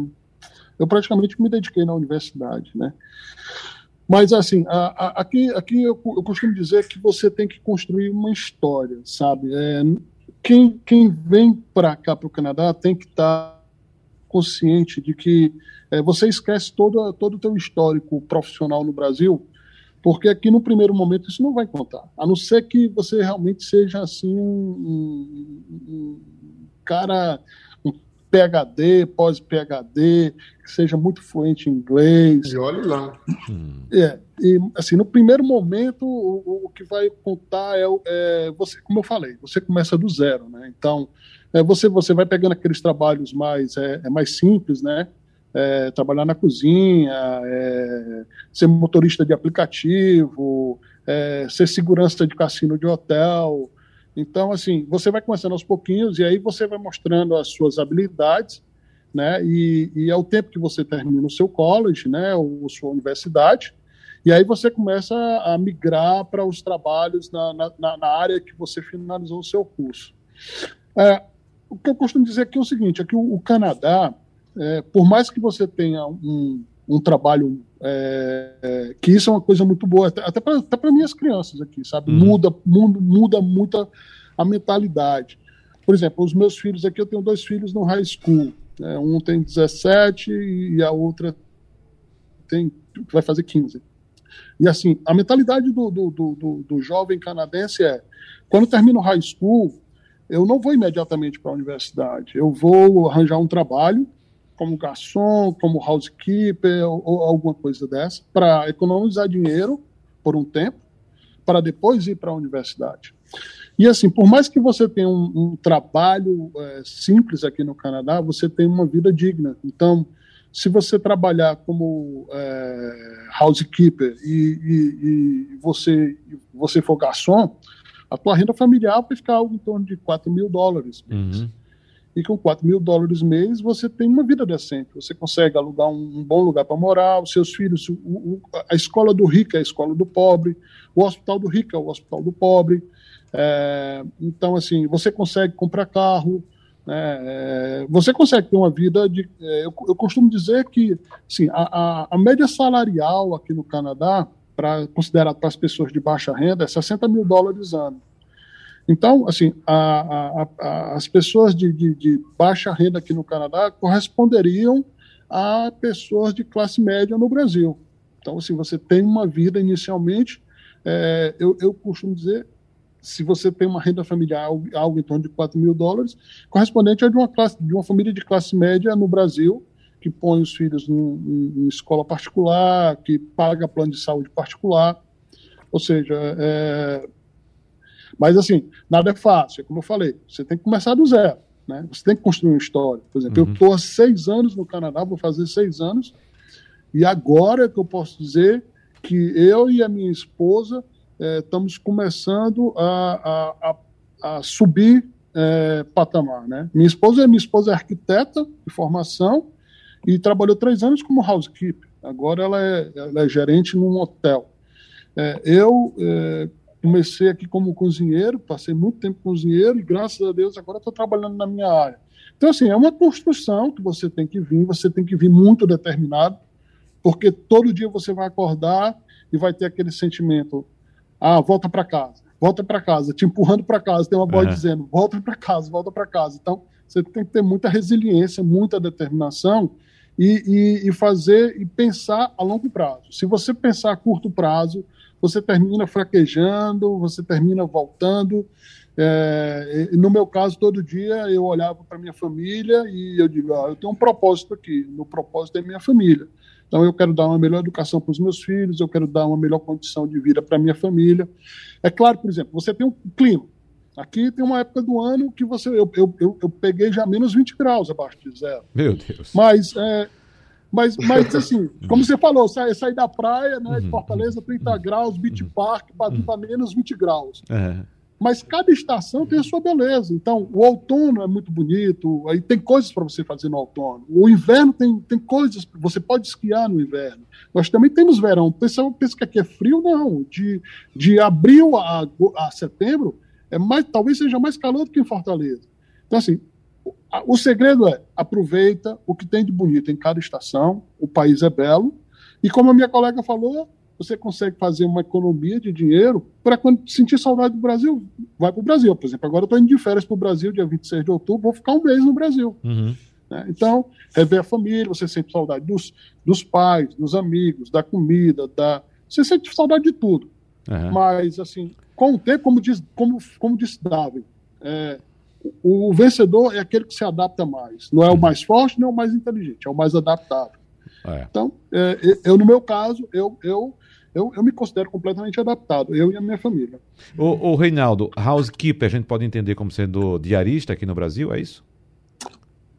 eu praticamente me dediquei na universidade, né? Mas, assim, a, a, aqui, aqui eu, eu, costumo dizer que você tem que construir uma história, sabe? É, quem, quem vem para cá, para o Canadá, tem que estar tá consciente de que é, você esquece todo, todo o teu histórico profissional no Brasil, porque aqui no primeiro momento isso não vai contar. A não ser que você realmente seja assim um, um, um cara PhD, pós-PhD, que seja muito fluente em inglês. E olhe lá. É, e assim, no primeiro momento, o, o que vai contar é, é, você, como eu falei, você começa do zero, né? Então, é, você, você vai pegando aqueles trabalhos mais, é, é mais simples, né? É, trabalhar na cozinha, é, ser motorista de aplicativo, é, ser segurança de cassino de hotel, então, assim, você vai começando aos pouquinhos e aí você vai mostrando as suas habilidades, né? E, e é o tempo que você termina o seu college, né? Ou sua universidade. E aí você começa a migrar para os trabalhos na, na, na, área que você finalizou o seu curso. É, o que eu costumo dizer aqui é o seguinte, é que o, o Canadá, é, por mais que você tenha um, um trabalho é, que isso é uma coisa muito boa, até, até para minhas crianças aqui, sabe? Uhum. Muda, muda, muda muito a, mentalidade. Por exemplo, os meus filhos aqui, eu tenho dois filhos no high school. Né? Um tem 17 e a outra tem, vai fazer 15. E assim, a mentalidade do, do, do, do jovem canadense é: quando termina o high school, eu não vou imediatamente para a universidade, eu vou arranjar um trabalho como garçom, como housekeeper ou, ou alguma coisa dessa, para economizar dinheiro por um tempo, para depois ir para a universidade. E assim, por mais que você tenha um, um trabalho é, simples aqui no Canadá, você tem uma vida digna. Então, se você trabalhar como é, housekeeper e, e, e, você, você for garçom, a tua renda familiar vai ficar algo em torno de 4 mil dólares. Uhum e com 4 mil dólares mês você tem uma vida decente. Você consegue alugar um, um bom lugar para morar, os seus filhos, o, o, a escola do rico é a escola do pobre, o hospital do rico é o hospital do pobre. É, então, assim, você consegue comprar carro, né, é, você consegue ter uma vida de. É, eu, eu, costumo dizer que assim, a, a, a média salarial aqui no Canadá, para considerar para as pessoas de baixa renda, é 60 mil dólares ano. Então, assim, a, a, a, as pessoas de, de, de, baixa renda aqui no Canadá corresponderiam a pessoas de classe média no Brasil. Então, assim, você tem uma vida inicialmente, é, eu, eu costumo dizer, se você tem uma renda familiar algo, algo em torno de 4 mil dólares, correspondente a de uma, classe, de uma família de classe média no Brasil, que põe os filhos em, em escola particular, que paga plano de saúde particular. Ou seja, é, mas, assim, nada é fácil. É como eu falei, você tem que começar do zero. Né? Você tem que construir uma história. Por exemplo, uhum. eu estou há seis anos no Canadá, vou fazer seis anos, e agora é que eu posso dizer que eu e a minha esposa é, estamos começando a, a, a, a subir é, patamar. Né? Minha esposa, minha esposa é arquiteta de formação e trabalhou três anos como housekeeper. Agora ela é, ela é gerente num hotel. É, eu é, comecei aqui como cozinheiro, passei muito tempo cozinheiro e graças a Deus agora estou trabalhando na minha área. Então, assim, é uma construção que você tem que vir, você tem que vir muito determinado, porque todo dia você vai acordar e vai ter aquele sentimento: ah, volta para casa, volta para casa, te empurrando para casa. Tem uma voz uhum. dizendo: volta para casa, volta para casa. Então, você tem que ter muita resiliência, muita determinação e, e, e, fazer e pensar a longo prazo. Se você pensar a curto prazo, você termina fraquejando, você termina voltando. É, no meu caso, todo dia eu olhava para minha família e eu digo: ah, eu tenho um propósito aqui, meu propósito é minha família. Então, eu quero dar uma melhor educação para os meus filhos, eu quero dar uma melhor condição de vida para minha família. É claro, por exemplo, você tem um clima. Aqui tem uma época do ano que você. Eu, eu, eu, eu peguei já menos 20 graus abaixo de zero. Meu Deus. Mas, é, mas, mas assim, como você falou, sair, sair da praia, né, de uhum. Fortaleza, 30 graus, beach uhum. park, para uhum. menos 20 graus. É. Mas cada estação tem a sua beleza. Então, o outono é muito bonito, aí tem coisas para você fazer no outono. O inverno tem, tem coisas, você pode esquiar no inverno. Nós também temos verão. O pessoal pensa que aqui é frio, não. De, de abril a, a setembro, é mais, talvez seja mais calor do que em Fortaleza. Então, assim, o, o segredo é aproveita o que tem de bonito em cada estação, o país é belo, e como a minha colega falou, você consegue fazer uma economia de dinheiro para quando sentir saudade do Brasil, vai para o Brasil. Por exemplo, agora eu estou indo de férias para o Brasil, dia 26 de outubro, vou ficar um mês no Brasil. Uhum. Né? Então, é ver a família, você sente saudade dos, dos pais, dos amigos, da comida, da... você sente saudade de tudo. Uhum. Mas, assim, com o tempo, como, diz, como, como disse Darwin, é, o, o, vencedor é aquele que se adapta mais. Não é o mais forte, não é o mais inteligente, é o mais adaptável. É. Então, é, eu, no meu caso, eu, eu, eu, eu me considero completamente adaptado, eu e a minha família. O, o Reinaldo, housekeeper, a gente pode entender como sendo diarista aqui no Brasil, é isso?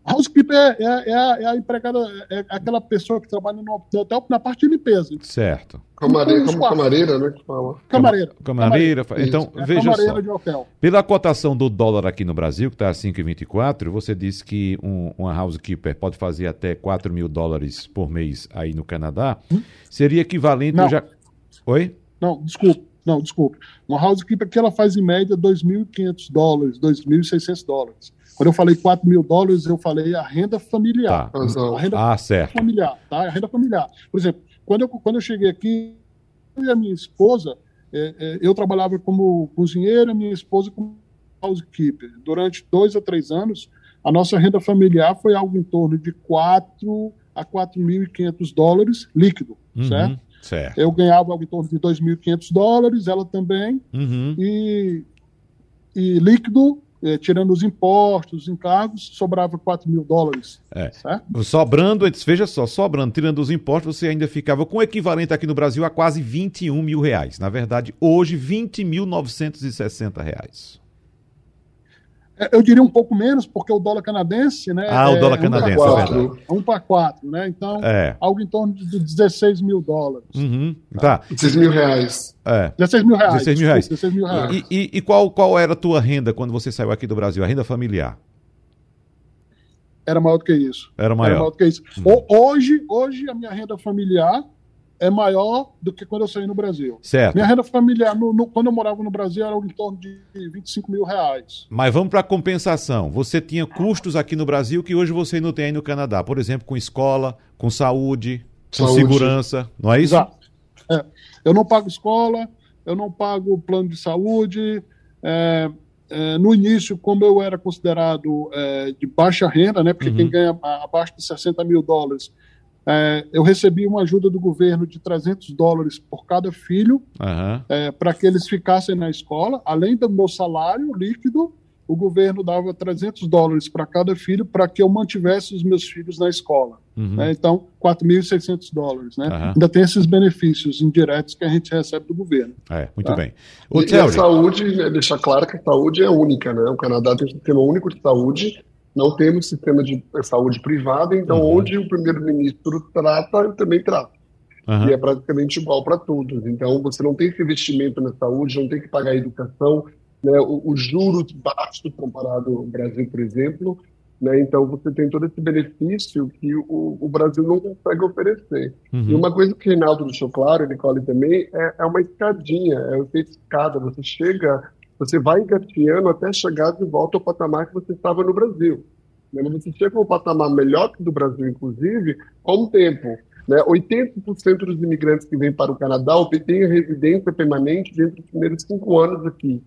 Housekeeper é, é, é, a, é, a, empregada, é aquela pessoa que trabalha no hotel na parte de limpeza. Certo. Camareira, como camareira, né? Que fala. Camareira. Camareira. camareira. Então, é veja só. De hotel. Pela cotação do dólar aqui no Brasil, que está a 5,24, você disse que um, uma housekeeper pode fazer até 4 mil dólares por mês aí no Canadá. Hum? Seria equivalente. Não. Já... Oi? Não, desculpe. Não, desculpe. Uma housekeeper que ela faz em média 2.500 dólares, 2.600 dólares. Quando eu falei 4 mil dólares, eu falei a renda familiar. Tá. A renda ah, certo. familiar, tá? A renda familiar. Por exemplo, quando eu, quando eu cheguei aqui, eu e a minha esposa, é, é, eu trabalhava como cozinheira, a minha esposa como housekeeper. Durante dois a três anos, a nossa renda familiar foi algo em torno de 4 a 4.500 dólares líquido, uhum, certo? Certo? Eu ganhava algo em torno de 2.500 dólares, ela também, uhum. e, e líquido é, tirando os impostos, os encargos, sobrava 4 mil dólares. É. Certo? Sobrando, veja só, sobrando, tirando os impostos, você ainda ficava com o equivalente aqui no Brasil a quase 21 mil reais. Na verdade, hoje, 20.960 reais. É, eu diria um pouco menos, porque o dólar canadense, né? Ah, o dólar é canadense, um é verdade. Um para quatro, né? Então, é. algo em torno de 16 mil dólares. Uhum, tá. 16 mil reais. É. 16 mil reais. 16 mil reais. 16 mil reais. E, e, e, qual, qual era a tua renda quando você saiu aqui do Brasil? A renda familiar? Era maior do que isso. Era maior. Era maior do que isso. Uhum. Hoje, hoje, a minha renda familiar é maior do que quando eu saí no Brasil. Certo. Minha renda familiar, no, no, quando eu morava no Brasil, era em torno de 25 mil reais. Mas vamos para a compensação. Você tinha custos aqui no Brasil que hoje você não tem aí no Canadá. Por exemplo, com escola, com saúde, com saúde. segurança. Não é isso? Exato. É. Eu não pago escola, eu não pago plano de saúde. É, é, no início, como eu era considerado é, de baixa renda, né, porque uhum. quem ganha abaixo de 60 mil dólares é, eu recebi uma ajuda do governo de 300 dólares por cada filho uhum. é, para que eles ficassem na escola. Além do meu salário líquido, o governo dava 300 dólares para cada filho para que eu mantivesse os meus filhos na escola. Uhum. Né? Então, 4.600 dólares. Né? Uhum. Ainda tem esses benefícios indiretos que a gente recebe do governo. É, muito tá? bem. O e, e a saúde, né, deixar claro que a saúde é única. Né? O Canadá tem um sistema único de saúde não temos sistema de saúde privada, então uhum. onde o primeiro-ministro trata, ele também trata. Uhum. E é praticamente igual para todos. Então, você não tem esse investimento na saúde, não tem que pagar a educação, né, os juros baixos comparado ao Brasil, por exemplo. Né, então, você tem todo esse benefício que o, o Brasil não consegue oferecer. Uhum. E uma coisa que o Reinaldo deixou claro, e Nicole também, é, é uma escadinha, é efeito escada. Você chega você vai engateando até chegar de volta ao patamar que você estava no Brasil. Né? Você chega a um patamar melhor que do Brasil, inclusive, com o tempo. Né? 80% dos imigrantes que vêm para o Canadá obtêm residência permanente dentro dos primeiros cinco anos aqui.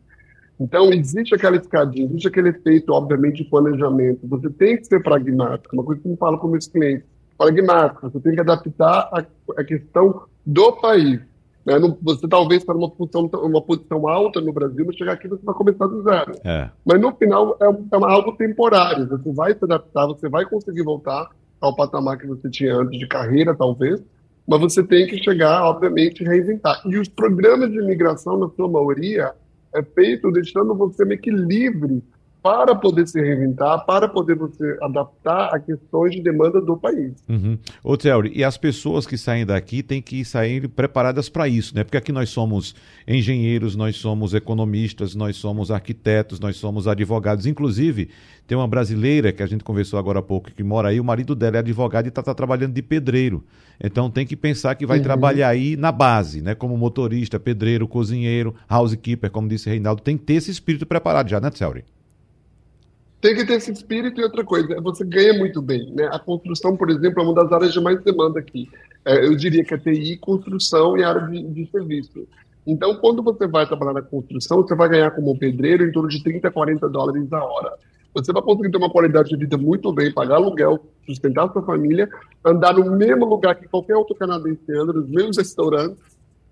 Então, existe aquela escadinha, existe aquele efeito, obviamente, de planejamento. Você tem que ser pragmático, uma coisa que eu falo com meus clientes. Pragmático, você tem que adaptar a, a questão do país. Né? Você talvez para uma posição, uma posição alta no Brasil, mas chegar aqui você vai começar do zero. É. Mas no final é, é algo temporário. Você vai se adaptar, você vai conseguir voltar ao patamar que você tinha antes de carreira, talvez, mas você tem que chegar, obviamente, reinventar. E os programas de imigração, na sua maioria, é feito deixando você meio que livre para poder se reinventar, para poder você adaptar a questões de demanda do país. Uhum. Ô, Theory, e as pessoas que saem daqui têm que sair preparadas para isso, né? Porque aqui nós somos engenheiros, nós somos economistas, nós somos arquitetos, nós somos advogados. Inclusive, tem uma brasileira que a gente conversou agora há pouco, que mora aí, o marido dela é advogado e está tá trabalhando de pedreiro. Então tem que pensar que vai uhum. trabalhar aí na base, né? Como motorista, pedreiro, cozinheiro, housekeeper, como disse Reinaldo. Tem que ter esse espírito preparado já, né, Theory? Tem que ter esse espírito e outra coisa, você ganha muito bem. Né? A construção, por exemplo, é uma das áreas de mais demanda aqui. É, eu diria que a TI, construção e área de, de, serviço. Então, quando você vai trabalhar na construção, você vai ganhar como pedreiro em torno de 30, 40 dólares a hora. Você vai conseguir ter uma qualidade de vida muito bem, pagar aluguel, sustentar sua família, andar no mesmo lugar que qualquer outro canadense anda, nos mesmos restaurantes,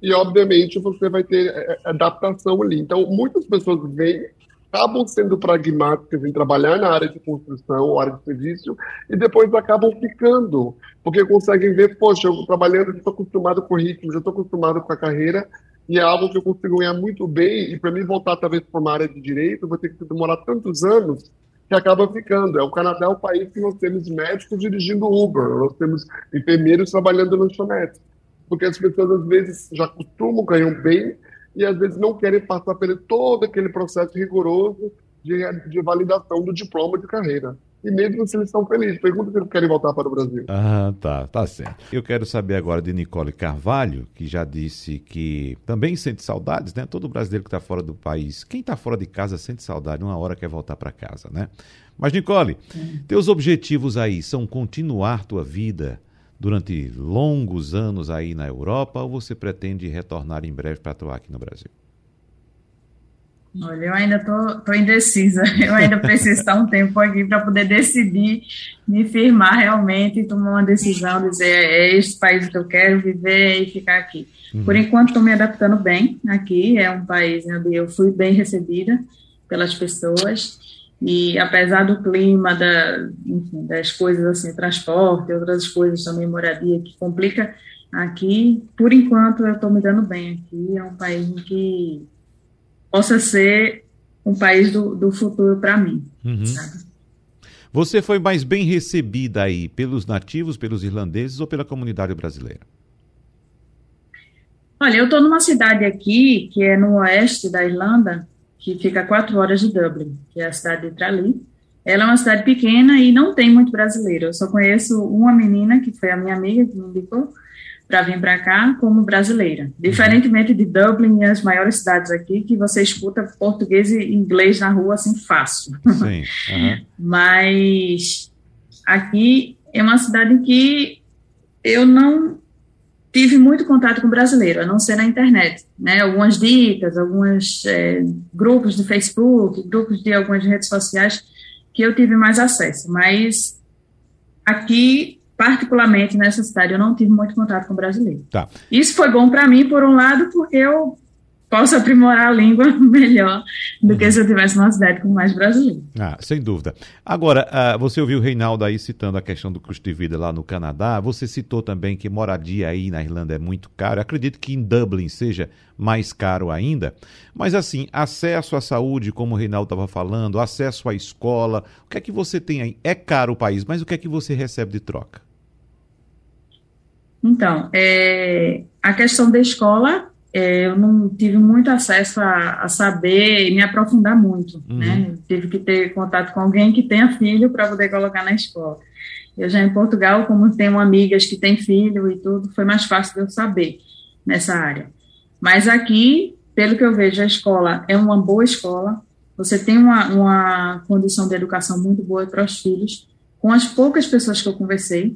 e, obviamente, você vai ter é, é, adaptação ali. Então, muitas pessoas vêm acabam sendo pragmáticas em trabalhar na área de construção, área de serviço, e depois acabam ficando, porque conseguem ver, poxa, eu trabalhando, estou acostumado com o ritmo, já estou acostumado com a carreira, e é algo que eu consigo ganhar muito bem, e para mim voltar talvez para uma área de direito, vou ter que demorar tantos anos que acaba ficando. É o Canadá é o país que nós temos médicos dirigindo Uber, nós temos enfermeiros trabalhando no lanchonete, porque as pessoas às vezes já costumam ganhar bem e às vezes não querem passar por todo aquele processo rigoroso de, de validação do diploma de carreira. E mesmo se eles estão felizes, pergunta se eles querem voltar para o Brasil. Ah, tá, tá certo. Eu quero saber agora de Nicole Carvalho, que já disse que também sente saudades, né? Todo brasileiro que está fora do país, quem está fora de casa sente saudade, uma hora quer voltar para casa, né? Mas, Nicole, teus objetivos aí são continuar tua vida durante longos anos aí na Europa ou você pretende retornar em breve para atuar aqui no Brasil? Olha, eu ainda estou indecisa. Eu ainda preciso estar um tempo aqui para poder decidir, me firmar realmente e tomar uma decisão, dizer é este país que eu quero viver e ficar aqui. Uhum. Por enquanto, estou me adaptando bem aqui. É um país onde eu fui bem recebida pelas pessoas. E apesar do clima, da, enfim, das coisas assim, transporte, outras coisas também, moradia, que complica aqui, por enquanto eu estou me dando bem aqui. É um país em que possa ser um país do, do futuro para mim. Uhum. Você foi mais bem recebida aí pelos nativos, pelos irlandeses ou pela comunidade brasileira? Olha, eu estou numa cidade aqui, que é no oeste da Irlanda, que fica a quatro horas de Dublin, que é a cidade de Tralee. Ela é uma cidade pequena e não tem muito brasileiro. Eu só conheço uma menina, que foi a minha amiga, que me indicou para vir para cá como brasileira. Diferentemente de Dublin e as maiores cidades aqui, que você escuta português e inglês na rua assim fácil. Sim. Uhum. Mas aqui é uma cidade que eu não tive muito contato com brasileiro, a não ser na internet, né? Algumas dicas, alguns é, grupos do Facebook, grupos de algumas redes sociais que eu tive mais acesso, mas aqui particularmente nessa cidade eu não tive muito contato com brasileiro. Tá. Isso foi bom para mim por um lado porque eu posso aprimorar a língua melhor do que se eu tivesse uma cidade com mais brasileiros. Ah, sem dúvida. Agora, uh, você ouviu o Reinaldo aí citando a questão do custo de vida lá no Canadá. Você citou também que moradia aí na Irlanda é muito caro. Eu acredito que em Dublin seja mais caro ainda. Mas assim, acesso à saúde, como o Reinaldo estava falando, acesso à escola, o que é que você tem aí? É caro o país, mas o que é que você recebe de troca? Então, é, a questão da escola é, eu não tive muito acesso a, a saber e me aprofundar muito, uhum. né? tive que ter contato com alguém que tenha filho para poder colocar na escola. Eu já em Portugal, como tenho amigas que têm filho e tudo, foi mais fácil de eu saber nessa área. Mas aqui, pelo que eu vejo, a escola é uma boa escola, você tem uma, uma condição de educação muito boa para os filhos. Com as poucas pessoas que eu conversei,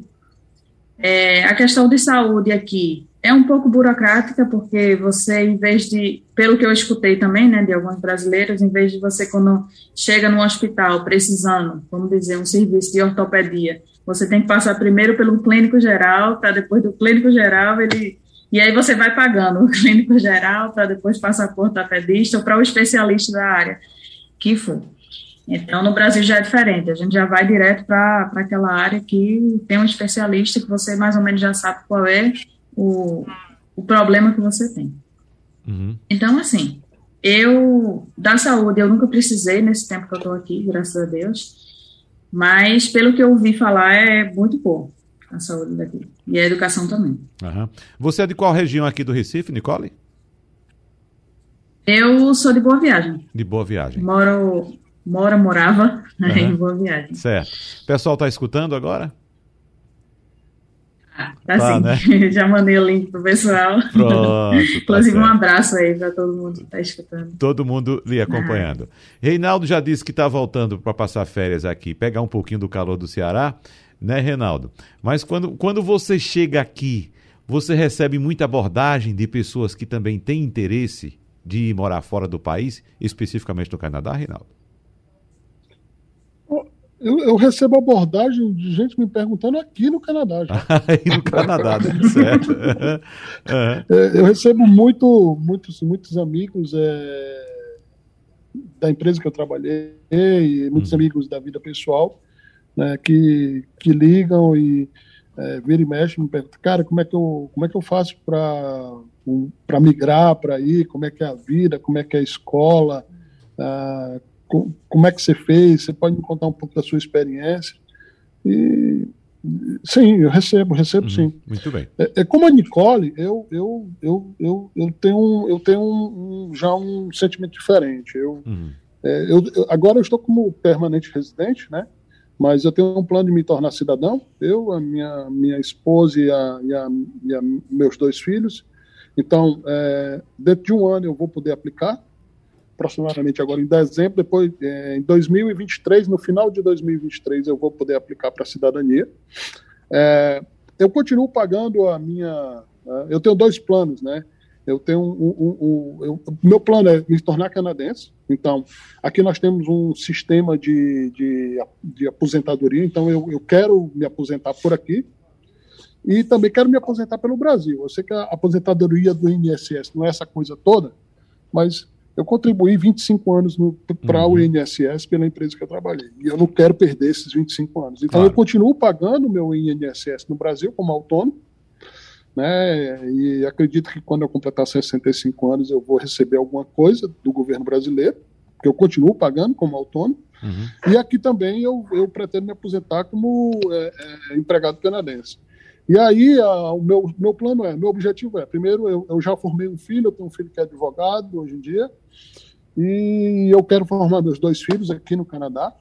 é, a questão de saúde aqui é um pouco burocrática, porque você, em vez de, pelo que eu escutei também, né, de alguns brasileiros, em vez de você, quando chega no hospital precisando, vamos dizer, um serviço de ortopedia, você tem que passar primeiro pelo clínico geral, para depois do clínico geral ele. E aí você vai pagando o clínico geral para depois passar por ortopedista ou para o especialista da área que for. Então, no Brasil já é diferente, a gente já vai direto para aquela área que tem um especialista que você mais ou menos já sabe qual é o, o problema que você tem. Uhum. Então, assim, eu, da saúde, eu nunca precisei nesse tempo que eu estou aqui, graças a Deus, mas pelo que eu ouvi falar, é muito bom a saúde daqui. E a educação também. Uhum. Você é de qual região aqui do Recife, Nicole? Eu sou de Boa Viagem. De Boa Viagem. Moro, mora, morava uhum. em Boa Viagem. Certo. O pessoal está escutando agora? Tá, tá sim. Né? Já mandei o link pro pessoal. Pronto. Tá Inclusive, tá um abraço aí para todo mundo que está escutando. Todo mundo lhe acompanhando. Ah. Reinaldo já disse que está voltando para passar férias aqui, pegar um pouquinho do calor do Ceará, né, Reinaldo? Mas quando, quando você chega aqui, você recebe muita abordagem de pessoas que também têm interesse de morar fora do país, especificamente no Canadá, Reinaldo? Eu, eu, recebo abordagem de gente me perguntando aqui no Canadá. Aí no Canadá, né? certo. É, eu recebo muito, muitos, muitos amigos é, da empresa que eu trabalhei, muitos uhum. amigos da vida pessoal, né, que, que ligam e é, vira e mexe me perguntam, cara, como é que eu, como é que eu faço para para migrar para ir, como é que é a vida, como é que é a escola, ah, com, como é que você fez, você pode me contar um pouco da sua experiência. E sim, eu recebo, recebo uhum, sim. Muito bem. É, é, como a Nicole, eu, eu, eu, eu, eu tenho, eu tenho um, um, já um sentimento diferente. Eu, uhum. é, eu, eu, agora eu estou como permanente residente, né? mas eu tenho um plano de me tornar cidadão, eu, a minha, minha esposa e, a, e, a, e a meus dois filhos. Então, é, dentro de um ano eu vou poder aplicar, aproximadamente agora em dezembro, depois é, em 2023, no final de 2023 eu vou poder aplicar para a cidadania. É, eu continuo pagando a minha, eu tenho dois planos, né? Eu tenho um, um, um eu, meu plano é me tornar canadense. Então, aqui nós temos um sistema de, de, de aposentadoria. Então, eu, eu quero me aposentar por aqui e também quero me aposentar pelo Brasil. Eu sei que a aposentadoria do INSS não é essa coisa toda, mas eu contribuí 25 anos para uhum. o INSS pela empresa que eu trabalhei. E eu não quero perder esses 25 anos. Então, claro. eu continuo pagando meu INSS no Brasil como autônomo né? E acredito que quando eu completar 65 anos eu vou receber alguma coisa do governo brasileiro, que eu continuo pagando como autônomo. Uhum. E aqui também eu, eu pretendo me aposentar como é, é, empregado canadense. E aí a, o meu, meu plano é, meu objetivo é, primeiro eu, eu já formei um filho, eu tenho um filho que é advogado hoje em dia, e eu quero formar meus dois filhos aqui no Canadá.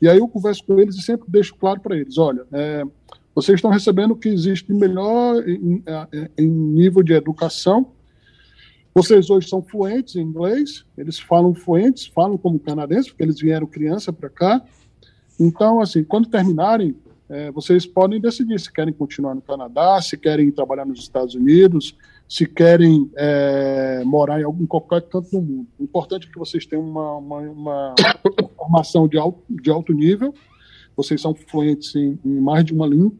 E aí eu converso com eles e sempre deixo claro para eles, olha, é, vocês estão recebendo o que existe melhor em, em, nível de educação. Vocês hoje são fluentes em inglês, eles falam fluentes, falam como canadenses, porque eles vieram criança para cá. Então, assim, quando terminarem, é, vocês podem decidir se querem continuar no Canadá, se querem trabalhar nos Estados Unidos, se querem é, morar em, algum, em qualquer canto do mundo. O importante é que vocês tenham uma, uma, uma formação de alto, de alto nível, vocês são fluentes em, em mais de uma língua,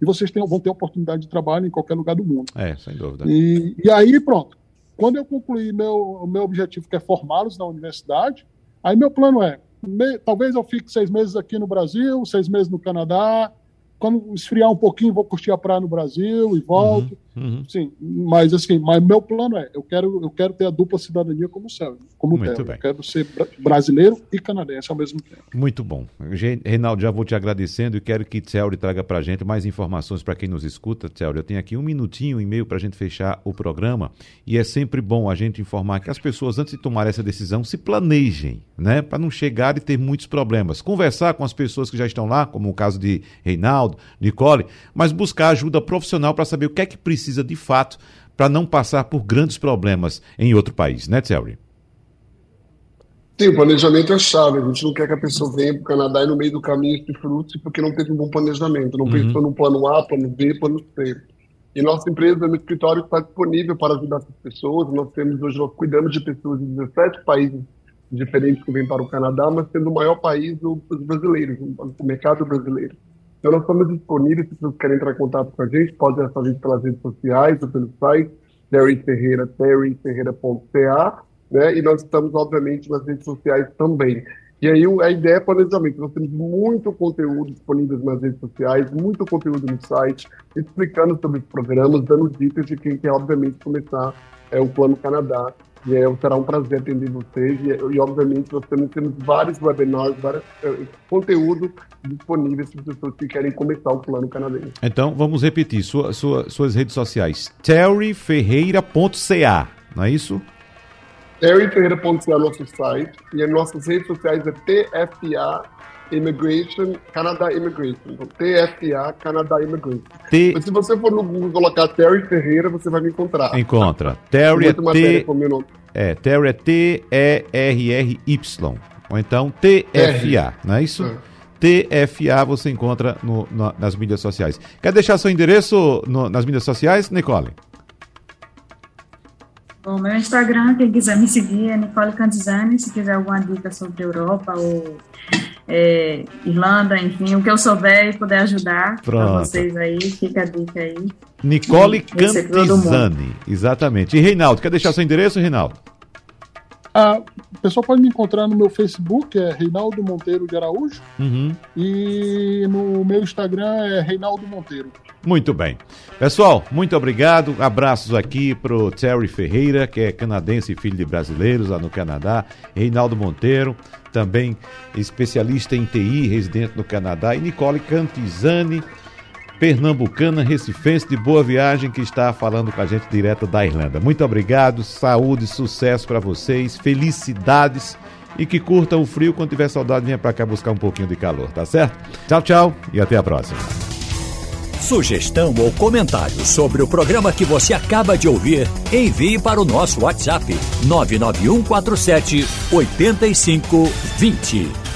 e vocês vão ter oportunidade de trabalho em qualquer lugar do mundo. É, sem dúvida. E, e aí, pronto. Quando eu concluir meu, meu objetivo, que é formá-los na universidade, aí meu plano é, me, talvez eu fique seis meses aqui no Brasil, seis meses no Canadá, quando esfriar um pouquinho, vou curtir a praia no Brasil e volto. Uhum, uhum. Sim, mas assim, mas meu plano é, eu quero, eu quero ter a dupla cidadania como céu, como Muito bem. Eu quero ser brasileiro e canadense ao mesmo tempo. Muito bom. Reinaldo, já vou te agradecendo e quero que Tselri traga para a gente mais informações para quem nos escuta. Tselri, eu tenho aqui um minutinho e meio para a gente fechar o programa e é sempre bom a gente informar que as pessoas, antes de tomar essa decisão, se planejem, né? Para não chegar e ter muitos problemas. Conversar com as pessoas que já estão lá, como o caso de Reinaldo, Nicole, mas buscar ajuda profissional para saber o que é que precisa de fato para não passar por grandes problemas em outro país, né, Tselry? Sim, o planejamento é chave. A gente não quer que a pessoa venha para o Canadá e no meio do caminho se frustre porque não teve um bom planejamento. Não uhum. pensou no plano A, plano B, plano C. E nossa empresa, no escritório, está disponível para ajudar essas pessoas. Nós temos hoje, nós cuidamos de pessoas de 17 países diferentes que vêm para o Canadá, mas sendo o maior país dos brasileiros, o mercado brasileiro. Então, nós estamos disponíveis, se vocês querem entrar em contato com a gente, pode acessar a gente pelas redes sociais ou pelo site, Terry Ferreira, terryferreira.ca né? E nós estamos, obviamente, nas redes sociais também. E aí a ideia é planejamento. Nós temos muito conteúdo disponível nas redes sociais, muito conteúdo no site, explicando sobre os programas, dando dicas de quem quer, obviamente, começar é, o Plano Canadá. E é, será um prazer atender vocês. E, e obviamente, nós também temos vários webinars, vários é, conteúdos disponíveis para as pessoas que querem começar o Plano Canadense. Então, vamos repetir. Sua, sua, suas redes sociais. terryferreira.ca, não é isso? terryferreira.ca é nosso site e as nossas redes sociais é TFA Immigration, Canada Immigration. Então, TFA, Canada Immigration. T... Mas se você for no Google colocar Terry Ferreira, você vai me encontrar. Encontra. Terry é T... É, Terry é T-E-R-R-Y. Ou então TFA, não é isso? É. TFA você encontra no, no, nas mídias sociais. Quer deixar seu endereço no, nas mídias sociais, Nicole? O meu Instagram, quem quiser me seguir, é Nicole Cantizani. Se quiser alguma dica sobre Europa ou é, Irlanda, enfim, o que eu souber e puder ajudar para vocês aí, fica a dica aí. Nicole Cantizani, exatamente. E Reinaldo, quer deixar seu endereço, Reinaldo? Ah, o pessoal pode me encontrar no meu Facebook, é Reinaldo Monteiro de Araújo. Uhum. E no meu Instagram é Reinaldo Monteiro. Muito bem. Pessoal, muito obrigado. Abraços aqui pro Terry Ferreira, que é canadense e filho de brasileiros lá no Canadá. Reinaldo Monteiro, também especialista em TI, residente no Canadá. E Nicole Cantizani, pernambucana, recifense de boa viagem, que está falando com a gente direto da Irlanda. Muito obrigado, saúde, sucesso para vocês, felicidades e que curtam o frio. Quando tiver saudade, venha para cá buscar um pouquinho de calor, tá certo? Tchau, tchau e até a próxima. Sugestão ou comentário sobre o programa que você acaba de ouvir, envie para o nosso WhatsApp 99147 8520.